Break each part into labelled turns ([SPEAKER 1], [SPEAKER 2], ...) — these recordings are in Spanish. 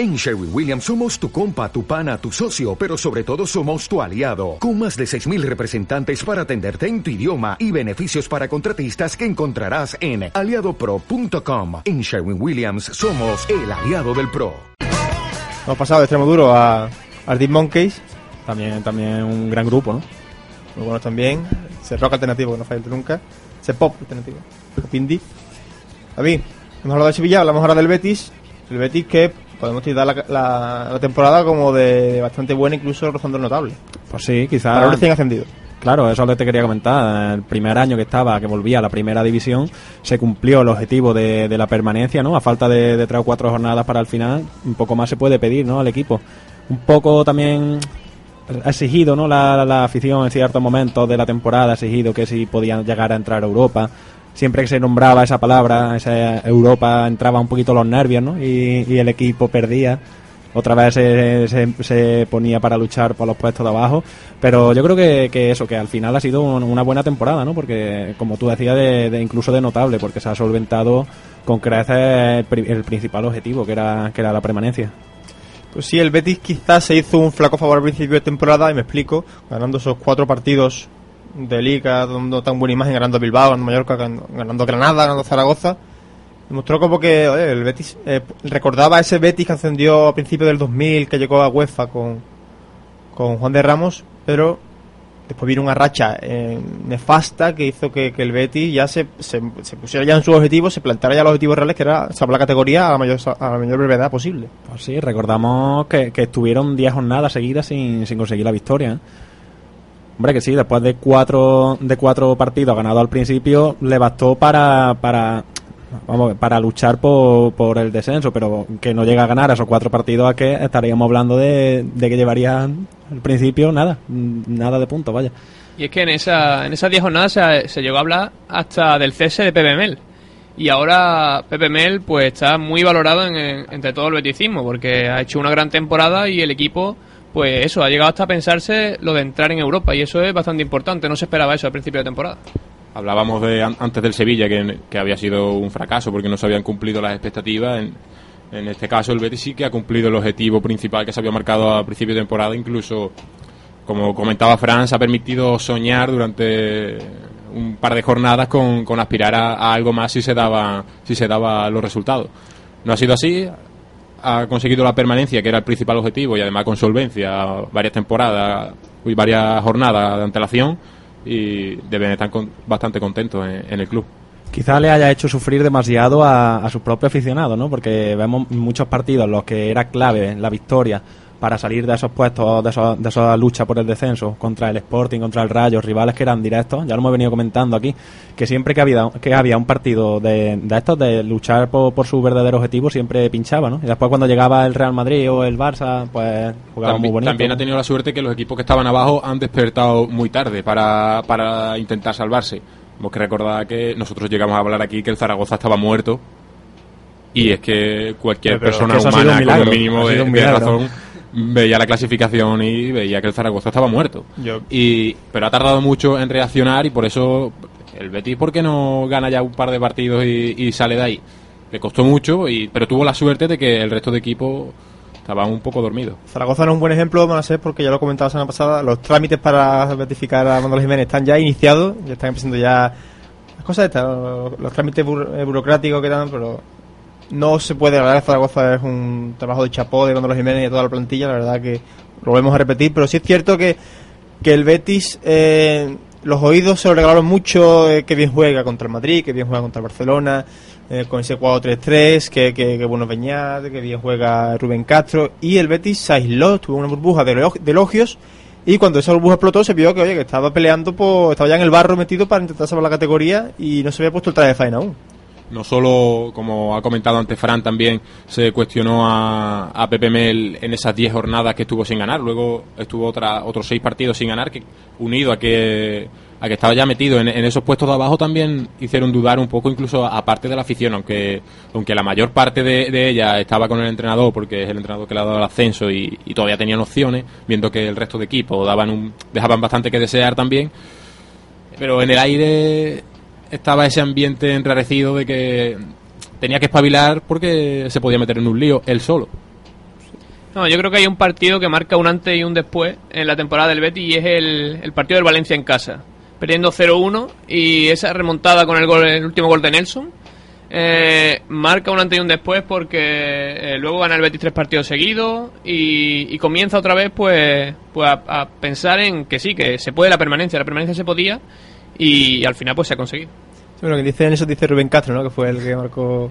[SPEAKER 1] En Sherwin Williams somos tu compa, tu pana, tu socio, pero sobre todo somos tu aliado, con más de 6.000 representantes para atenderte en tu idioma y beneficios para contratistas que encontrarás en aliadopro.com. En Sherwin Williams somos el aliado del PRO.
[SPEAKER 2] Hemos pasado de extremo duro a Arctic Monkeys, también, también un gran grupo, ¿no? Muy bueno también. Ese rock alternativo que no falla nunca. Ese pop alternativo. Pop indie. David, hemos hablado de Sevilla, hablamos ahora del Betis. El Betis que podemos tirar la, la- la temporada como de bastante buena, incluso rozando el notable.
[SPEAKER 3] Pues sí, quizás.
[SPEAKER 2] Para recién ascendido.
[SPEAKER 3] Claro, eso es lo que te quería comentar. El primer año que estaba, que volvía a la primera división, se cumplió el objetivo de, de la permanencia, ¿no? A falta de, de tres o cuatro jornadas para el final, un poco más se puede pedir, ¿no? Al equipo. Un poco también ha exigido, ¿no? La, la afición en ciertos momentos de la temporada, ha exigido que si podían llegar a entrar a Europa. Siempre que se nombraba esa palabra, esa Europa, entraba un poquito los nervios, ¿no? Y, el equipo perdía otra vez se, se- ponía para luchar por los puestos de abajo. Pero yo creo que, eso, que al final ha sido un- una buena temporada, ¿no? Porque, como tú decías, de, incluso de notable, porque se ha solventado con creces el, el principal objetivo, que era, que era la permanencia.
[SPEAKER 2] Pues sí, el Betis quizás se hizo un flaco favor al principio de temporada, y me explico, ganando esos cuatro partidos de Liga, dando tan buena imagen, ganando Bilbao, ganando Mallorca, ganando, Granada, ganando Zaragoza. Demostró como que el Betis eh, recordaba ese Betis que ascendió a principios del 2000, que llegó a UEFA con, con Juan de Ramos, pero después vino una racha eh, nefasta que hizo que, que el Betis ya se, se, se pusiera ya en su objetivo, se planteara ya los objetivos reales, que era salvar la categoría a la mayor, a la mayor brevedad posible.
[SPEAKER 3] Pues sí, recordamos que, que estuvieron 10 jornadas seguidas sin, sin conseguir la victoria. ¿eh? Hombre, que sí, después de cuatro, de cuatro partidos ganados al principio, le bastó para, para, vamos, para luchar por, por el descenso, pero que no llega a ganar esos cuatro partidos, a que estaríamos hablando de, de que llevarían al principio nada, nada de puntos, vaya.
[SPEAKER 4] Y es que en, esa, en esas 10 jornadas se, se llegó a hablar hasta del cese de Pepe Mel. Y ahora Pepe Mel pues está muy valorado en- entre todo el beticismo porque ha hecho una gran temporada y el equipo pues eso, ha llegado hasta pensarse lo de entrar en Europa y eso es bastante importante, no se esperaba eso al principio de temporada.
[SPEAKER 5] Hablábamos de an- antes del Sevilla que, había sido un fracaso porque no se habían cumplido las expectativas. En, en este caso el Betis sí que ha cumplido el objetivo principal que se había marcado a principio de temporada. Incluso, como comentaba Fran, se ha permitido soñar durante un par de jornadas con, con aspirar a, a algo más si se daba si se daba los resultados. No ha sido así. Ha conseguido la permanencia, que era el principal objetivo, y además con solvencia, varias temporadas y varias jornadas de antelación y deben estar con- bastante contentos en, el club.
[SPEAKER 3] Quizá le haya hecho sufrir demasiado a, a su propio aficionado, ¿no? Porque vemos muchos partidos en los que era clave la victoria para salir de esos puestos, de, esos- de esa lucha por el descenso contra el Sporting, contra el Rayo, rivales que eran directos. Ya lo hemos venido comentando aquí, que siempre que había, que había un partido de, de estos, de luchar por, por su verdadero objetivo, siempre pinchaba, ¿no? Y después cuando llegaba el Real Madrid o el Barça, pues jugaba muy
[SPEAKER 5] También,
[SPEAKER 3] bonito.
[SPEAKER 5] también ha tenido la suerte que los equipos que estaban abajo han despertado muy tarde para, para intentar salvarse. Hemos que recordar que nosotros llegamos a hablar aquí que el Zaragoza estaba muerto y es que cualquier
[SPEAKER 3] Pero
[SPEAKER 5] persona humana
[SPEAKER 3] un
[SPEAKER 5] con un mínimo de,
[SPEAKER 3] un
[SPEAKER 5] razón veía la clasificación y veía que el Zaragoza estaba muerto.
[SPEAKER 2] Yo-
[SPEAKER 5] Y, pero ha tardado mucho en reaccionar y por eso el Betis, ¿por qué no gana ya un par de partidos y, y sale de ahí? Le costó mucho, y, pero tuvo la suerte de que el resto de equipos estaban un poco dormidos.
[SPEAKER 2] Zaragoza no es un buen ejemplo, van a ser porque ya lo comentaba la semana pasada, los trámites para certificar a Manuel Jiménez están ya iniciados, ya están empezando ya las cosas estas, los, los trámites eh, burocráticos que dan, pero no se puede, la verdad Zaragoza es un trabajo de chapó de Manuel Jiménez y de toda la plantilla, la verdad que lo volvemos a repetir, pero sí es cierto que, que el Betis, eh, los oídos se lo regalaron mucho, eh, que bien juega contra el Madrid, que bien juega contra el Barcelona, eh, con ese 4-3-3, que, que, que bueno Beñat, que bien juega Rubén Castro, y el Betis se aisló, tuvo una burbuja de, de elogios, y cuando esa burbuja explotó se vio que, oye, que estaba peleando, por, estaba ya en el barro metido para intentar salvar la categoría, y no se había puesto el traje de faena aún.
[SPEAKER 5] No solo, como ha comentado antes Fran, también se cuestionó a, a Pepe Mel en esas 10 jornadas que estuvo sin ganar. Luego estuvo otra, otros 6 partidos sin ganar, que unido a que, a que estaba ya metido en, esos puestos de abajo, también hicieron dudar un poco, incluso aparte de la afición, aunque, aunque la mayor parte de, ella estaba con el entrenador, porque es el entrenador que le ha dado el ascenso y, y todavía tenían opciones, viendo que el resto de equipos daban un, dejaban bastante que desear también. Pero en el aire estaba ese ambiente enrarecido de que tenía que espabilar porque se podía meter en un lío él solo.
[SPEAKER 4] No, yo creo que hay un partido que marca un antes y un después en la temporada del Betis y es el, partido del Valencia en casa. Perdiendo 0-1 y esa remontada con el, gol, el último gol de Nelson eh, marca un antes y un después porque eh, luego gana el Betis tres partidos seguidos y, y comienza otra vez pues, pues a pensar en que sí, que se puede la permanencia. La permanencia se podía y, al final pues se ha conseguido.
[SPEAKER 2] Sí, bueno, que dice eso dice Rubén Castro, ¿no? Que fue el que marcó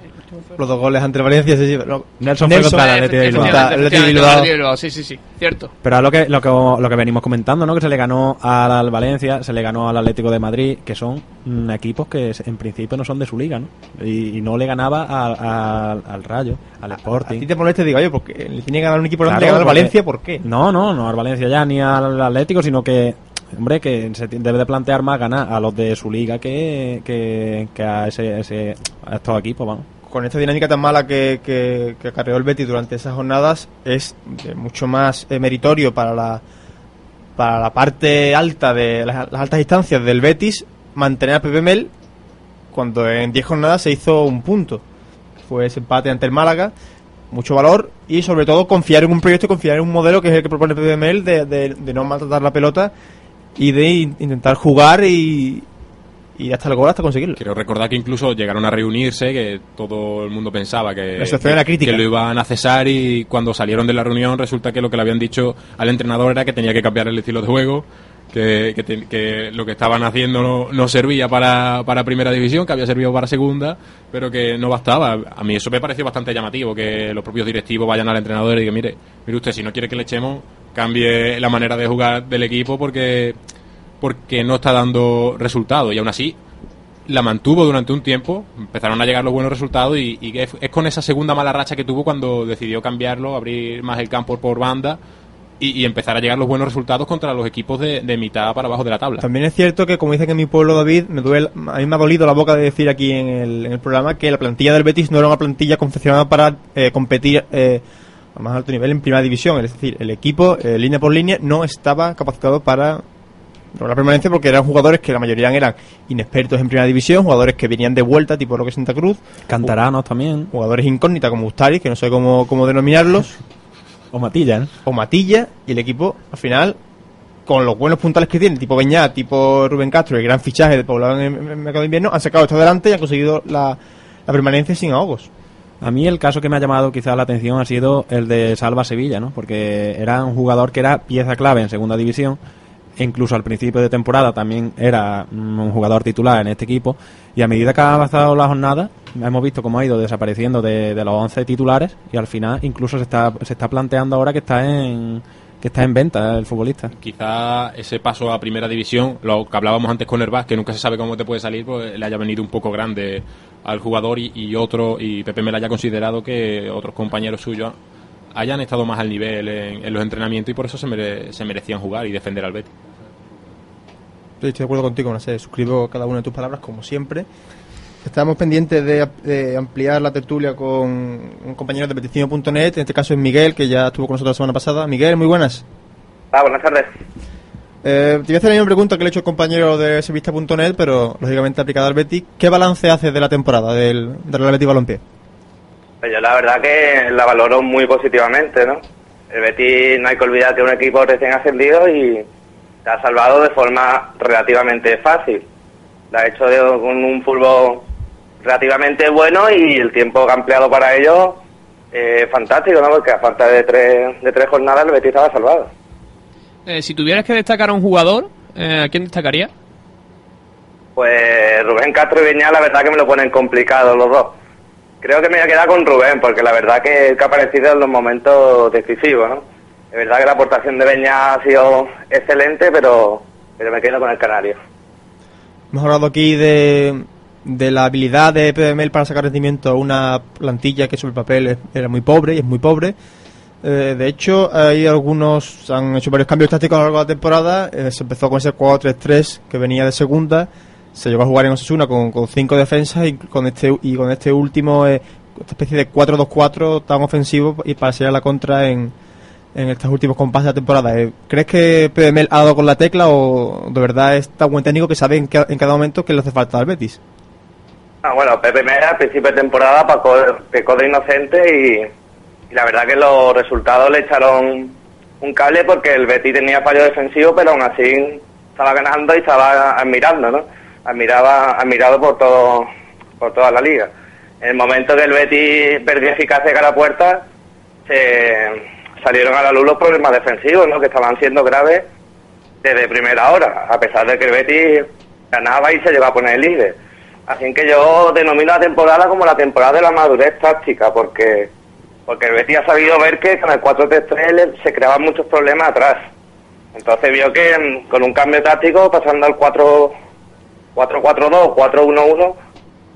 [SPEAKER 2] los dos goles ante el Valencia. Sí, sí, no,
[SPEAKER 3] Nelson fue contra Bilbao.
[SPEAKER 2] Bilbao.
[SPEAKER 4] Sí, sí, sí, cierto.
[SPEAKER 3] Pero a lo que, lo que lo que venimos comentando, ¿no? Que se le ganó al, al Valencia, se le ganó al Atlético de Madrid, que son mm, equipos que en principio no son de su liga, ¿no? Y, y no le ganaba al, al, al Rayo, al
[SPEAKER 2] A ti
[SPEAKER 3] Sporting.
[SPEAKER 2] te molesta, digo, oye, porque le tiene que ganar un equipo grande,
[SPEAKER 3] Claro,
[SPEAKER 2] le gana al Valencia, ¿por qué?
[SPEAKER 3] No, no, no al Valencia ya ni al Atlético, sino que, hombre, que se debe de plantear más ganar a los de su liga que, que, a, ese, ese, a estos equipos, vamos.
[SPEAKER 2] Con esta dinámica tan mala que, que, que acarreó el Betis durante esas jornadas, es mucho más eh, meritorio para la, para la parte alta de las, altas instancias del Betis mantener a Pepe Mel cuando en 10 jornadas se hizo un punto. Fue ese empate ante el Málaga, mucho valor y sobre todo confiar en un proyecto, confiar en un modelo que es el que propone Pepe Mel de, de, de no maltratar la pelota y de in- intentar jugar y, y hasta el gol hasta conseguirlo.
[SPEAKER 5] Quiero recordar que incluso llegaron a reunirse, que todo el mundo pensaba que,
[SPEAKER 2] La crítica.
[SPEAKER 5] que lo iban a cesar y cuando salieron de la reunión resulta que lo que le habían dicho al entrenador era que tenía que cambiar el estilo de juego, que, que, te- que lo que estaban haciendo no, no servía para, para primera división, que había servido para segunda, pero que no bastaba. A mí eso me pareció bastante llamativo, que los propios directivos vayan al entrenador y digan, mire, mire usted, si no quiere que le echemos, cambie la manera de jugar del equipo porque porque no está dando resultados y aún así la mantuvo durante un tiempo, empezaron a llegar los buenos resultados y, y es, con esa segunda mala racha que tuvo cuando decidió cambiarlo, abrir más el campo por banda y, y empezar a llegar los buenos resultados contra los equipos de, de mitad para abajo de la tabla.
[SPEAKER 2] También es cierto que, como dicen en mi pueblo David, me duele, a mí me ha dolido la boca de decir aquí en el, en el programa que la plantilla del Betis no era una plantilla confeccionada para eh, competir eh, a más alto nivel en primera división. Es decir, el equipo, eh, línea por línea, no estaba capacitado para lograr permanencia porque eran jugadores que la mayoría eran inexpertos en primera división, jugadores que venían de vuelta, tipo Roque Santa Cruz,
[SPEAKER 3] Cantaranos también,
[SPEAKER 2] jugadores incógnitas como Ustari, que no sé cómo, cómo denominarlos,
[SPEAKER 3] o Matilla, ¿no?
[SPEAKER 2] o Matilla, y el equipo, al final, con los buenos puntales que tiene, tipo Beñat, tipo Rubén Castro, el gran fichaje de Poblado en en el mercado de invierno, han sacado esto adelante y han conseguido la, la permanencia sin ahogos.
[SPEAKER 3] A mí el caso que me ha llamado quizás la atención ha sido el de Salva Sevilla, ¿no? Porque era un jugador que era pieza clave en segunda división, e incluso al principio de temporada también era mm, un jugador titular en este equipo, y a medida que ha avanzado la jornada, hemos visto cómo ha ido desapareciendo de, de los 11 titulares, y al final incluso se está, se está planteando ahora que está en que está en venta el futbolista.
[SPEAKER 5] Quizá ese paso a primera división, lo que hablábamos antes con Herbaz, que nunca se sabe cómo te puede salir, pues le haya venido un poco grande al jugador y, y otro, y Pepe me haya considerado que otros compañeros suyos hayan estado más al nivel en, en los entrenamientos y por eso se, mere- se merecían jugar y defender al Betis.
[SPEAKER 2] Sí, Estoy de acuerdo contigo, no sé, suscribo cada una de tus palabras como siempre. Estamos pendientes de, de ampliar la tertulia con un compañero de petición.net, en este caso es Miguel, que ya estuvo con nosotros la semana pasada. Miguel, muy buenas.
[SPEAKER 6] Ah, buenas tardes.
[SPEAKER 2] Eh, te voy a hacer la misma pregunta que le he hecho el compañero de Sevista.net, pero lógicamente aplicada al Betis. ¿Qué balance haces de la temporada del, del Real Betis Balompié?
[SPEAKER 6] Pues yo la verdad que la valoro muy positivamente, ¿no? El Betis no hay que olvidar que es un equipo recién ascendido y se ha salvado de forma relativamente fácil. La ha hecho de- con un fútbol relativamente bueno y el tiempo que ha empleado para ello eh, fantástico, ¿no? Porque a falta de tres, de tres jornadas el Betis estaba salvado.
[SPEAKER 4] Eh, si tuvieras que destacar a un jugador, eh, ¿a quién destacaría?
[SPEAKER 6] Pues Rubén Castro y Viñal, la verdad que me lo ponen complicado los dos. Creo que me voy a quedar con Rubén, porque la verdad que, que ha aparecido en los momentos decisivos, ¿no? Es verdad que la aportación de Beña ha sido excelente, pero, pero me quedo con el Canario.
[SPEAKER 2] Hemos hablado aquí de, de la habilidad de PDML para sacar rendimiento a una plantilla que sobre el papel era muy pobre y es muy pobre. Eh, de hecho, hay algunos, han hecho varios cambios tácticos a lo largo de la temporada. Eh, se empezó con ese 4-3-3 que venía de segunda. Se llegó a jugar en Osasuna con, con cinco defensas y con este, y con este último, eh, esta especie de 4-2-4 tan ofensivo y para salir a la contra en, en estos últimos compases de la temporada. Eh, ¿Crees que PDML ha dado con la tecla o de verdad es tan buen técnico que sabe en, ca- en cada momento que le hace falta al Betis?
[SPEAKER 6] Ah, bueno, Pepe Mera al principio de temporada pecó, de inocente y la verdad que los resultados le echaron un cable porque el Betis tenía fallo defensivo, pero aún así estaba ganando y estaba admirando, ¿no? Admiraba, admirado por todo, por toda la liga. En el momento que el Betis perdió eficacia a la puerta, salieron a la luz los problemas defensivos, ¿no? Que estaban siendo graves desde primera hora, a pesar de que el Betis ganaba y se llevaba a poner el líder. Así que yo denomino la temporada como la temporada de la madurez táctica, porque porque el Betis ha sabido ver que con el 4-3-3 se creaban muchos problemas atrás. Entonces vio que con un cambio táctico, pasando al 4-4-2, 4-1-1,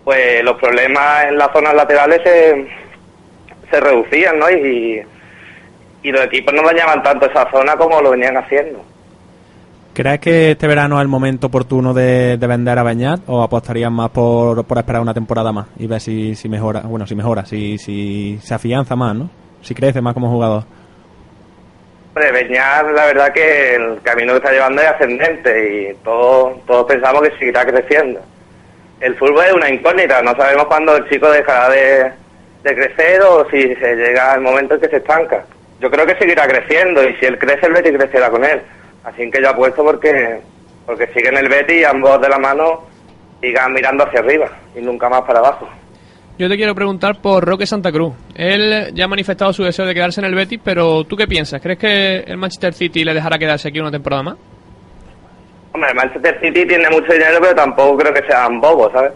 [SPEAKER 6] pues los problemas en las zonas laterales se, se reducían, ¿no? Y, y los equipos no dañaban tanto esa zona como lo venían haciendo.
[SPEAKER 3] ¿Crees que este verano es el momento oportuno de, de vender a Beñat o apostarías más por, por, esperar una temporada más y ver si, si mejora, bueno, si mejora, si, si se afianza más, ¿no? Si crece más como jugador.
[SPEAKER 6] Beñat, la verdad que el camino que está llevando es ascendente y todos, todos pensamos que seguirá creciendo. El fútbol es una incógnita, no sabemos cuándo el chico dejará de, de crecer o si se llega el momento en que se estanca. Yo creo que seguirá creciendo y si él crece, el Betis crecerá con él Así que yo apuesto porque, porque siguen el Betis y ambos de la mano sigan mirando hacia arriba y nunca más para abajo.
[SPEAKER 4] Yo te quiero preguntar por Roque Santa Cruz. Él ya ha manifestado su deseo de quedarse en el Betis, pero ¿tú qué piensas? ¿Crees que el Manchester City le dejará quedarse aquí una temporada más?
[SPEAKER 6] Hombre, el Manchester City tiene mucho dinero, pero tampoco creo que sean bobos, ¿sabes?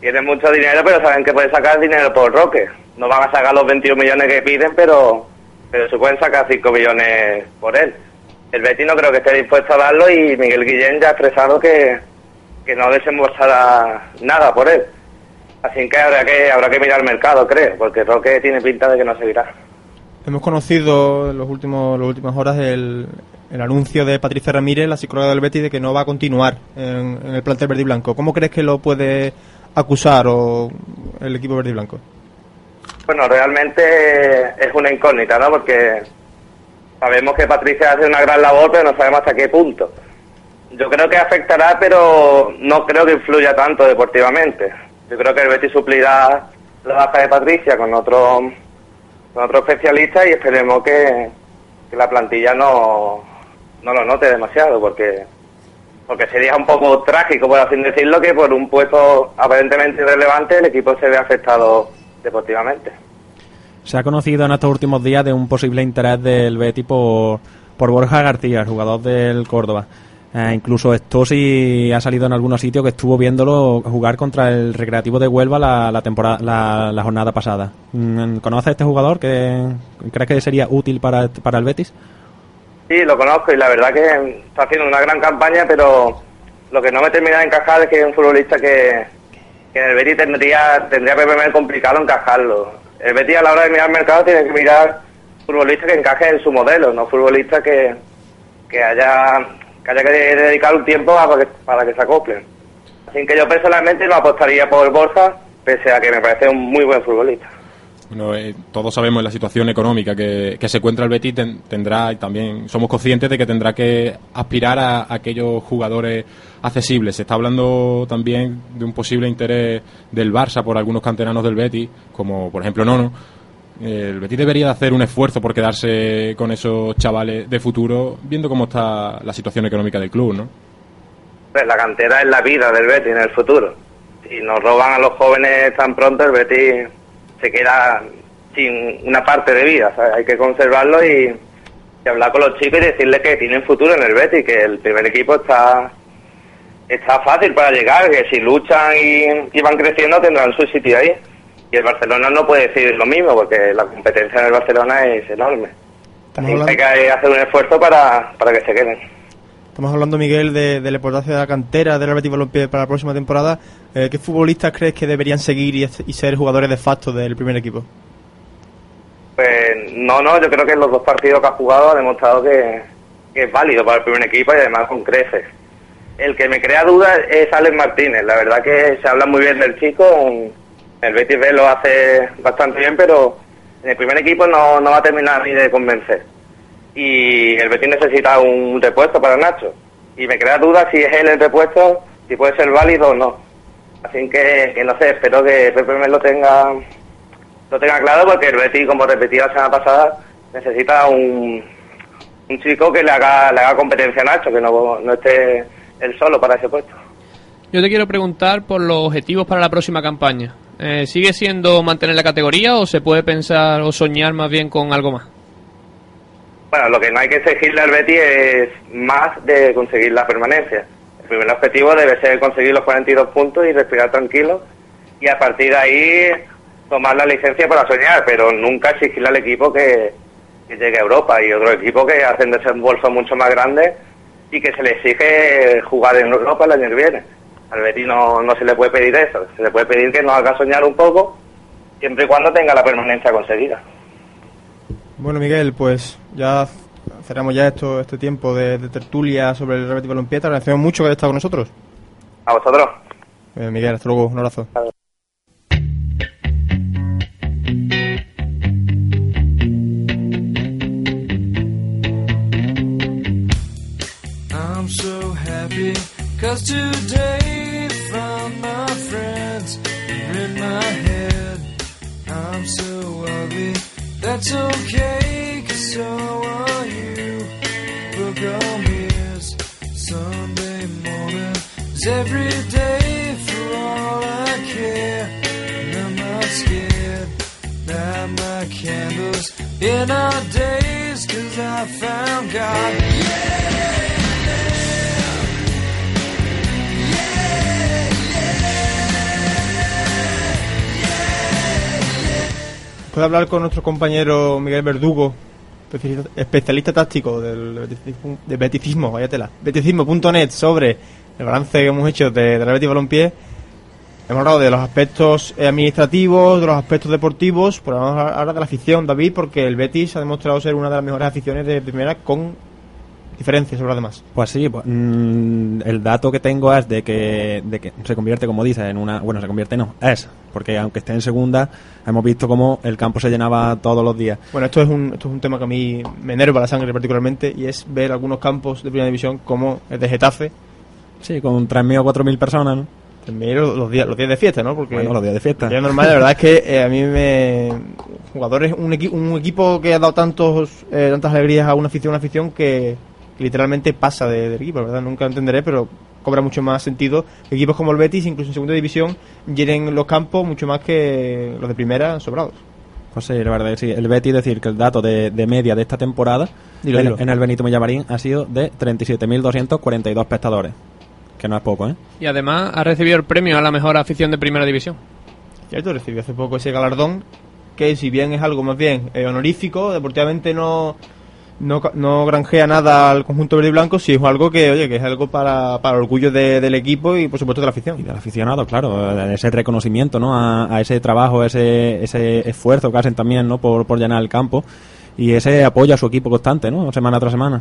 [SPEAKER 6] Tienen mucho dinero, pero saben que pueden sacar dinero por Roque. No van a sacar los 21 millones que piden, pero, pero se pueden sacar 5 millones por él el Betis no creo que esté dispuesto a darlo y Miguel Guillén ya ha expresado que, que no desembolsará nada por él. Así que habrá que habrá que mirar el mercado, creo, porque Roque tiene pinta de que no seguirá.
[SPEAKER 2] Hemos conocido en los últimos las últimas horas el, el anuncio de Patricia Ramírez, la psicóloga del Betis, de que no va a continuar en, en el plantel verde y blanco. ¿Cómo crees que lo puede acusar o el equipo verde y blanco?
[SPEAKER 6] Bueno, realmente es una incógnita, ¿no? Porque Sabemos que Patricia hace una gran labor, pero no sabemos hasta qué punto. Yo creo que afectará, pero no creo que influya tanto deportivamente. Yo creo que el Betis suplirá la baja de Patricia con otro, con otro especialista y esperemos que, la plantilla no, no lo note demasiado, porque porque sería un poco trágico, por así decirlo, que por un puesto aparentemente irrelevante el equipo se ve afectado deportivamente.
[SPEAKER 3] Se ha conocido en estos últimos días de un posible interés del Betis por, por Borja García, jugador del Córdoba. Eh, incluso esto sí ha salido en algunos sitios que estuvo viéndolo jugar contra el Recreativo de Huelva la, temporada, la, jornada pasada. Mm, ¿Conoces a este jugador? que ¿Crees que sería útil para, para el Betis?
[SPEAKER 6] Sí, lo conozco y la verdad que está haciendo una gran campaña, pero lo que no me termina de encajar es que es un futbolista que, en el Betis tendría, tendría que complicado encajarlo el Betis a la hora de mirar el mercado tiene que mirar futbolistas que encajen en su modelo, no futbolistas que, que haya que haya que dedicar un tiempo para que, para que se acoplen. Así que yo personalmente no apostaría por Borja, pese a que me parece un muy buen futbolista.
[SPEAKER 5] Eh, todos sabemos la situación económica que, se encuentra el Betis, tendrá, y también somos conscientes de que tendrá que aspirar a, aquellos jugadores accesibles. Se está hablando también de un posible interés del Barça por algunos canteranos del Betis, como por ejemplo Nono. El Betis debería de hacer un esfuerzo por quedarse con esos chavales de futuro, viendo cómo está la situación económica del club, ¿no?
[SPEAKER 6] Pues la cantera es la vida del Betis en el futuro. Si nos roban a los jóvenes tan pronto, el Betis se queda sin una parte de vida. Hay que conservarlo y, hablar con los chicos y decirles que tienen futuro en el Betis, que el primer equipo está está fácil para llegar, que si luchan y, van creciendo tendrán su sitio ahí. Y el Barcelona no puede decir lo mismo, porque la competencia en el Barcelona es enorme. hay que hacer un esfuerzo para, para que se queden.
[SPEAKER 2] Estamos hablando, Miguel, de, de la importancia de la cantera del Betis Balompié para la próxima temporada. Eh, ¿Qué futbolistas crees que deberían seguir y, ser jugadores de facto del primer equipo?
[SPEAKER 6] Pues no, no, yo creo que en los dos partidos que ha jugado ha demostrado que, es válido para el primer equipo y además con creces. El que me crea dudas es Alex Martínez. La verdad que se habla muy bien del chico. El Betis B lo hace bastante bien, pero en el primer equipo no, no va a terminar ni de convencer y el Betis necesita un repuesto para Nacho. Y me crea duda si es él el repuesto, si puede ser válido o no. Así que, no sé, espero que Pepe me lo tenga lo tenga claro porque el Betis, como repetí la semana pasada, necesita un, un chico que le haga, le haga competencia a Nacho, que no, no esté él solo para ese puesto.
[SPEAKER 4] Yo te quiero preguntar por los objetivos para la próxima campaña. Eh, ¿Sigue siendo mantener la categoría o se puede pensar o soñar más bien con algo más?
[SPEAKER 6] Bueno, lo que no hay que exigirle al Betis es más de conseguir la permanencia. El primer objetivo debe ser conseguir los 42 puntos y respirar tranquilo y a partir de ahí tomar la licencia para soñar, pero nunca exigirle al equipo que, llegue a Europa y otro equipo que hacen desembolso mucho más grande y que se le exige jugar en Europa el año que viene. Al Betis no, no se le puede pedir eso, se le puede pedir que nos haga soñar un poco siempre y cuando tenga la permanencia conseguida.
[SPEAKER 2] Bueno, Miguel, pues ya cerramos ya esto este tiempo de, de tertulia sobre el Real Betis Balompié. Te agradecemos mucho que hayas estado con nosotros.
[SPEAKER 6] A vosotros.
[SPEAKER 2] Eh, Miguel, hasta luego. Un abrazo.
[SPEAKER 7] I'm so happy cause today that's okay cause so are you. Book on mirrors, Sunday morning is every day for all I care. And I'm not scared, light my candles in our days cause I found God.
[SPEAKER 2] Puedo hablar con nuestro compañero Miguel Verdugo, especialista, táctico del de beticismo, vaya tela, beticismo.net sobre el balance que hemos hecho de, de la Betis Balompié. Hemos hablado de los aspectos eh, administrativos, de los aspectos deportivos, pero vamos ahora de la afición, David, porque el Betis ha demostrado ser una de las mejores aficiones de primera con diferencias sobre los demás.
[SPEAKER 3] Pues sí, pues, mm, el dato que tengo es de que, de que se convierte, como dices, en una... Bueno, se convierte no, es, porque aunque esté en segunda, hemos visto cómo el campo se llenaba todos los días.
[SPEAKER 2] Bueno, esto es un, esto es un tema que a mí me enerva la sangre particularmente y es ver algunos campos de primera división como el de Getafe,
[SPEAKER 3] Sí, con 3.000 o 4.000 personas, ¿no?
[SPEAKER 2] los, días, los días de fiesta, ¿no? Porque
[SPEAKER 3] Bueno, los días de fiesta.
[SPEAKER 2] Ya normal, la verdad es que eh, a mí me. Jugadores, un, equi- un equipo que ha dado tantos eh, tantas alegrías a una afición, una afición que, que literalmente pasa de- del equipo, ¿verdad? Nunca lo entenderé, pero cobra mucho más sentido que equipos como el Betis, incluso en segunda división, llenen los campos mucho más que los de primera sobrados.
[SPEAKER 3] Pues sí, la verdad que sí. El Betis decir que el dato de, de media de esta temporada
[SPEAKER 2] Dilo,
[SPEAKER 3] en,
[SPEAKER 2] dilo.
[SPEAKER 3] en el Benito Villamarín ha sido de 37.242 espectadores. Que no es poco, ¿eh?
[SPEAKER 4] Y además ha recibido el premio a la mejor afición de primera división.
[SPEAKER 2] Cierto, recibió hace poco ese galardón, que si bien es algo más bien eh, honorífico, deportivamente no, no, no granjea nada al conjunto verde y blanco, sí es algo que, oye, que es algo para, para el orgullo de- del equipo y por supuesto de la afición.
[SPEAKER 3] Y del aficionado, claro, eh, ese reconocimiento, ¿no? A, a ese trabajo, ese, ese esfuerzo que hacen también, ¿no? Por, por llenar el campo y ese apoyo a su equipo constante, ¿no? Semana tras semana.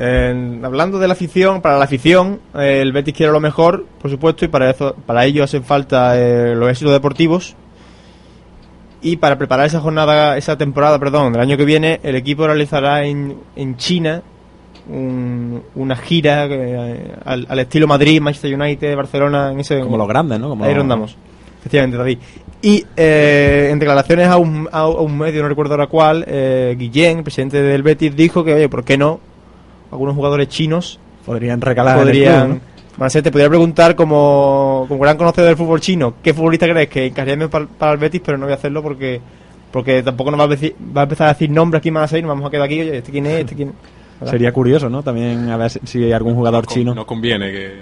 [SPEAKER 2] Eh, hablando de la afición, para la afición, eh, el Betis quiere lo mejor, por supuesto, y para eso, para ello hacen falta eh, los éxitos deportivos. Y para preparar esa jornada, esa temporada, perdón, del año que viene, el equipo realizará en, en China un- una gira eh, al, al estilo Madrid, Manchester United, Barcelona, en ese
[SPEAKER 3] Como los grandes, ¿no? Como
[SPEAKER 2] Ahí rondamos. Efectivamente, David. Y eh, en declaraciones a un, a, un medio, no recuerdo ahora cuál, eh, Guillén, presidente del Betis, dijo que, oye, ¿por qué no? Algunos jugadores chinos
[SPEAKER 3] Podrían recalar el
[SPEAKER 2] podrían... Marcel, te podría preguntar como, como gran conocedor del fútbol chino, ¿qué futbolista crees que encajaría para, para el Betis? Pero no voy a hacerlo porque porque tampoco nos va a, decir- va a empezar a decir nombres aquí más a nos vamos a quedar aquí, oye, ¿este quién es? ¿Este quién es?
[SPEAKER 3] ¿no? Sería curioso, ¿no? También a ver si, hay algún jugador chino.
[SPEAKER 5] No conviene que.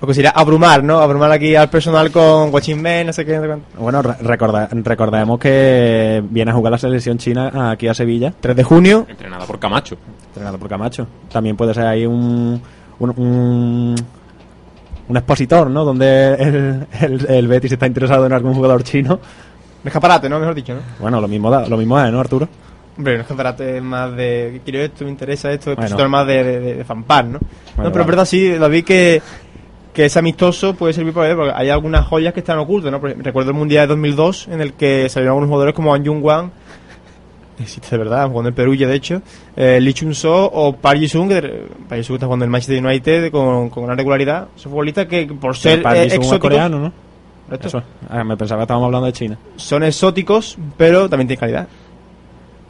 [SPEAKER 2] Lo que sería abrumar, ¿no? Abrumar aquí al personal con Guachimén, no sé qué, no sé cuánto.
[SPEAKER 3] Bueno, re- recorda- recordemos que viene a jugar la selección china aquí a Sevilla,
[SPEAKER 2] 3 de junio,
[SPEAKER 5] Entrenada por Camacho.
[SPEAKER 3] entrenado por Camacho. También puede ser ahí un, un, un, un expositor, ¿no? Donde el, el, el Betis está interesado en algún jugador chino.
[SPEAKER 2] un escaparate, ¿no? Mejor dicho, ¿no?
[SPEAKER 3] Bueno, lo mismo, da, lo mismo es, ¿no, Arturo?
[SPEAKER 2] Hombre, un escaparate más de. Quiero esto, me interesa esto,
[SPEAKER 3] Bueno.
[SPEAKER 2] es más de, de, de, de fanpar, ¿no? no, pero
[SPEAKER 3] vale.
[SPEAKER 2] es verdad, sí, David, que, que es amistoso puede servir para él, porque hay algunas joyas que están ocultas, ¿no? Recuerdo el Mundial de 2002, en el que salieron algunos jugadores como An Jung Wang, existe de verdad, jugando en Perugia, de hecho, eh, Lee Chun So o Park Ji-sung, que Park Ji-sung está jugando en el Manchester United con, con gran regularidad. Son futbolistas que, por ser
[SPEAKER 3] Park
[SPEAKER 2] eh,
[SPEAKER 3] Ji-sung es
[SPEAKER 2] exóticos,
[SPEAKER 3] coreano, ¿no? Eso. Ah, me pensaba que estábamos hablando de China.
[SPEAKER 2] Son exóticos, pero también tienen calidad.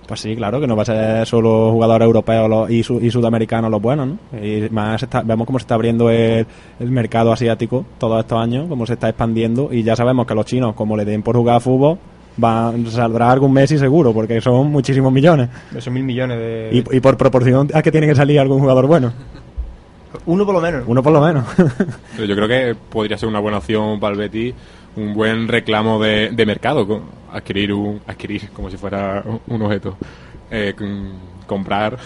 [SPEAKER 3] Pues sí, claro, que no va a ser solo jugadores europeos los- y, su- y sudamericanos los buenos, ¿no? Y más está- vemos cómo se está abriendo el, el mercado asiático todos estos años, cómo se está expandiendo y ya sabemos que los chinos, como le den por jugar a fútbol, van, saldrá algún Messi seguro, porque son muchísimos millones.
[SPEAKER 2] Esos mil millones de...
[SPEAKER 3] Y, y por proporción a que tiene que salir algún jugador bueno.
[SPEAKER 2] Uno por lo menos.
[SPEAKER 3] Uno por lo menos.
[SPEAKER 5] Pero yo creo que podría ser una buena opción para el Betis, un buen reclamo de, de mercado, adquirir un adquirir como si fuera un objeto, Eh, comprar,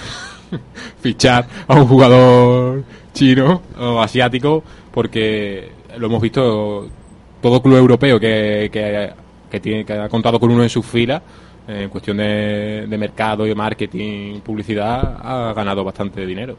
[SPEAKER 5] fichar a un jugador chino o asiático, porque lo hemos visto todo club europeo que, que, que tiene que ha contado con uno en sus filas. eh, En cuestión de, de mercado y marketing, publicidad, ha ganado bastante dinero.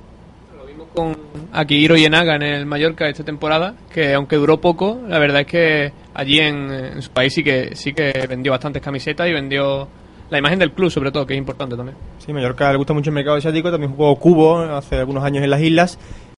[SPEAKER 4] con Akihiro Yenaga en el Mallorca esta temporada, que aunque duró poco, la verdad es que allí en, en su país sí que sí que vendió bastantes camisetas y vendió la imagen del club sobre todo, que es importante también.
[SPEAKER 2] Sí, Mallorca le gusta mucho el mercado asiático, también jugó Cubo hace algunos años en las islas